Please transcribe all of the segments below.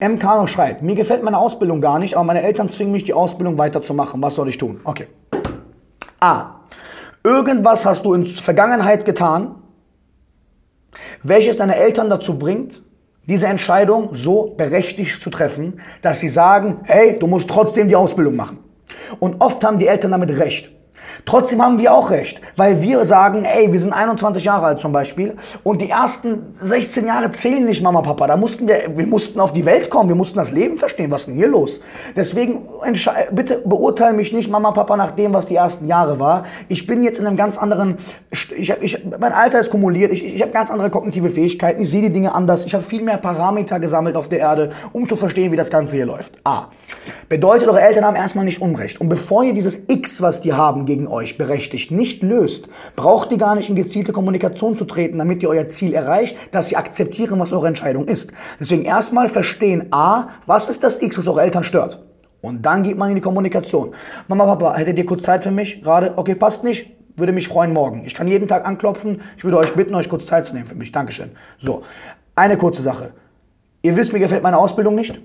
M. Kano schreibt, mir gefällt meine Ausbildung gar nicht, aber meine Eltern zwingen mich, die Ausbildung weiterzumachen. Was soll ich tun? Okay. A. Irgendwas hast du in Vergangenheit getan, welches deine Eltern dazu bringt, diese Entscheidung so berechtigt zu treffen, dass sie sagen, hey, du musst trotzdem die Ausbildung machen. Und oft haben die Eltern damit recht. Trotzdem haben wir auch recht, weil wir sagen, ey, wir sind 21 Jahre alt zum Beispiel und die ersten 16 Jahre zählen nicht Mama, Papa. Da mussten wir, wir mussten auf die Welt kommen, wir mussten das Leben verstehen. Was ist denn hier los? Deswegen bitte beurteile mich nicht Mama, Papa nach dem, was die ersten Jahre war. Ich bin jetzt in einem ganz anderen, ich, ich, mein Alter ist kumuliert, ich, ich habe ganz andere kognitive Fähigkeiten, ich sehe die Dinge anders, ich habe viel mehr Parameter gesammelt auf der Erde, um zu verstehen, wie das Ganze hier läuft. A. Bedeutet, eure Eltern haben erstmal nicht Unrecht. Und bevor ihr dieses X, was die haben gegen euch berechtigt, nicht löst, braucht ihr gar nicht in gezielte Kommunikation zu treten, damit ihr euer Ziel erreicht, dass sie akzeptieren, was eure Entscheidung ist. Deswegen erstmal verstehen, a, was ist das X, was eure Eltern stört? Und dann geht man in die Kommunikation. Mama, Papa, hättet ihr kurz Zeit für mich? Gerade, okay, passt nicht? Würde mich freuen morgen. Ich kann jeden Tag anklopfen. Ich würde euch bitten, euch kurz Zeit zu nehmen für mich. Dankeschön. So, eine kurze Sache. Ihr wisst, mir gefällt meine Ausbildung nicht.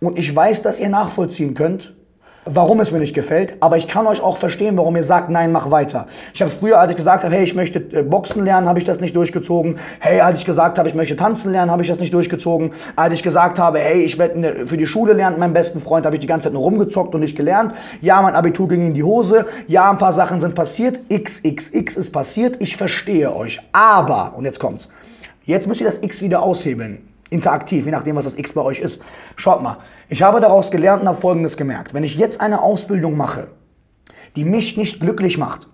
Und ich weiß, dass ihr nachvollziehen könnt, warum es mir nicht gefällt, aber ich kann euch auch verstehen, warum ihr sagt, nein, mach weiter. Ich habe früher, als ich gesagt habe, hey, ich möchte äh, Boxen lernen, habe ich das nicht durchgezogen. Hey, als ich gesagt habe, ich möchte tanzen lernen, habe ich das nicht durchgezogen. Als ich gesagt habe, hey, ich werde für die Schule lernen, meinen besten Freund, habe ich die ganze Zeit nur rumgezockt und nicht gelernt. Ja, mein Abitur ging in die Hose. Ja, ein paar Sachen sind passiert. XXX ist passiert. Ich verstehe euch. Aber, und jetzt kommt's. Jetzt müsst ihr das X wieder aushebeln interaktiv, je nachdem, was das X bei euch ist. Schaut mal, ich habe daraus gelernt und habe Folgendes gemerkt. Wenn ich jetzt eine Ausbildung mache, die mich nicht glücklich macht,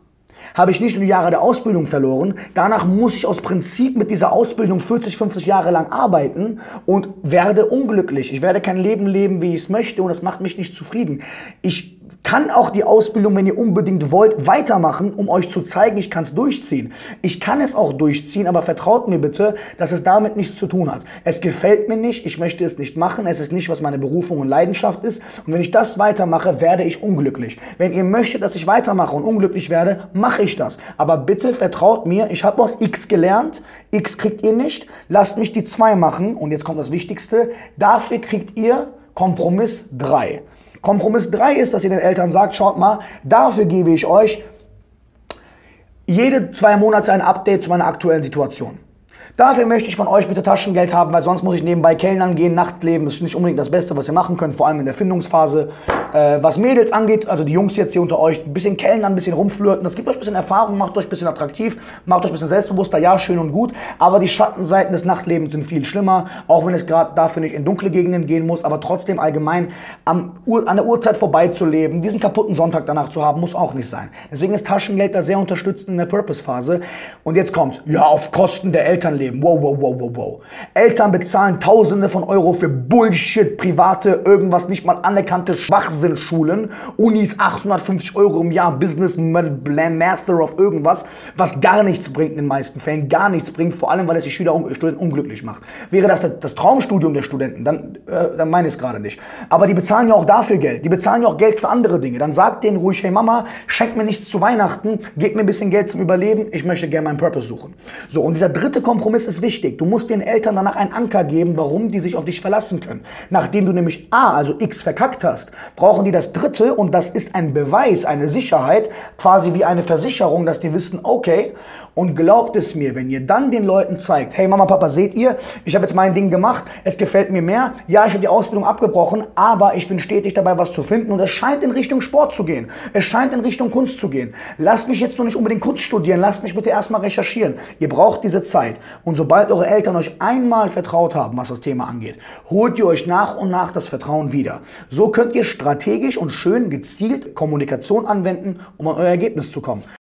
habe ich nicht nur die Jahre der Ausbildung verloren, danach muss ich aus Prinzip mit dieser Ausbildung 40, 50 Jahre lang arbeiten und werde unglücklich. Ich werde kein Leben leben, wie ich es möchte und das macht mich nicht zufrieden. Ich kann auch die Ausbildung, wenn ihr unbedingt wollt, weitermachen, um euch zu zeigen, ich kann es durchziehen. Ich kann es auch durchziehen, aber vertraut mir bitte, dass es damit nichts zu tun hat. Es gefällt mir nicht, ich möchte es nicht machen, es ist nicht, was meine Berufung und Leidenschaft ist. Und wenn ich das weitermache, werde ich unglücklich. Wenn ihr möchtet, dass ich weitermache und unglücklich werde, mache ich das. Aber bitte vertraut mir, ich habe aus X gelernt, X kriegt ihr nicht, lasst mich die 2 machen und jetzt kommt das Wichtigste, dafür kriegt ihr Kompromiss 3. Kompromiss 3 ist, dass ihr den Eltern sagt, schaut mal, dafür gebe ich euch jede zwei Monate ein Update zu meiner aktuellen Situation. Dafür möchte ich von euch bitte Taschengeld haben, weil sonst muss ich nebenbei Kellnern gehen. Nachtleben ist nicht unbedingt das Beste, was ihr machen könnt, vor allem in der Findungsphase. Äh, was Mädels angeht, also die Jungs jetzt hier unter euch, ein bisschen Kellnern, ein bisschen rumflirten. Das gibt euch ein bisschen Erfahrung, macht euch ein bisschen attraktiv, macht euch ein bisschen selbstbewusster. Ja, schön und gut. Aber die Schattenseiten des Nachtlebens sind viel schlimmer, auch wenn es gerade dafür nicht in dunkle Gegenden gehen muss. Aber trotzdem allgemein am, an der Uhrzeit vorbeizuleben, diesen kaputten Sonntag danach zu haben, muss auch nicht sein. Deswegen ist Taschengeld da sehr unterstützend in der Purpose-Phase. Und jetzt kommt, ja, auf Kosten der Eltern leben. Wow, wow, wow, wow, wow. Eltern bezahlen Tausende von Euro für Bullshit, private, irgendwas nicht mal anerkannte Schwachsinnschulen. Unis 850 Euro im Jahr, Business Master of irgendwas, was gar nichts bringt in den meisten Fällen, gar nichts bringt, vor allem, weil es die Schüler und Studenten unglücklich macht. Wäre das das Traumstudium der Studenten, dann, äh, dann meine ich es gerade nicht. Aber die bezahlen ja auch dafür Geld. Die bezahlen ja auch Geld für andere Dinge. Dann sagt denen ruhig, hey Mama, schenk mir nichts zu Weihnachten, gib mir ein bisschen Geld zum Überleben, ich möchte gerne meinen Purpose suchen. So, und dieser dritte Kompromiss ist wichtig. Du musst den Eltern danach einen Anker geben, warum die sich auf dich verlassen können. Nachdem du nämlich A, also X verkackt hast, brauchen die das dritte und das ist ein Beweis, eine Sicherheit, quasi wie eine Versicherung, dass die wissen, okay, und glaubt es mir, wenn ihr dann den Leuten zeigt, hey Mama, Papa, seht ihr, ich habe jetzt mein Ding gemacht, es gefällt mir mehr, ja, ich habe die Ausbildung abgebrochen, aber ich bin stetig dabei, was zu finden und es scheint in Richtung Sport zu gehen, es scheint in Richtung Kunst zu gehen. Lasst mich jetzt noch nicht unbedingt Kunst studieren, lasst mich bitte erstmal recherchieren. Ihr braucht diese Zeit und sobald eure Eltern euch einmal vertraut haben, was das Thema angeht, holt ihr euch nach und nach das Vertrauen wieder. So könnt ihr strategisch und schön gezielt Kommunikation anwenden, um an euer Ergebnis zu kommen.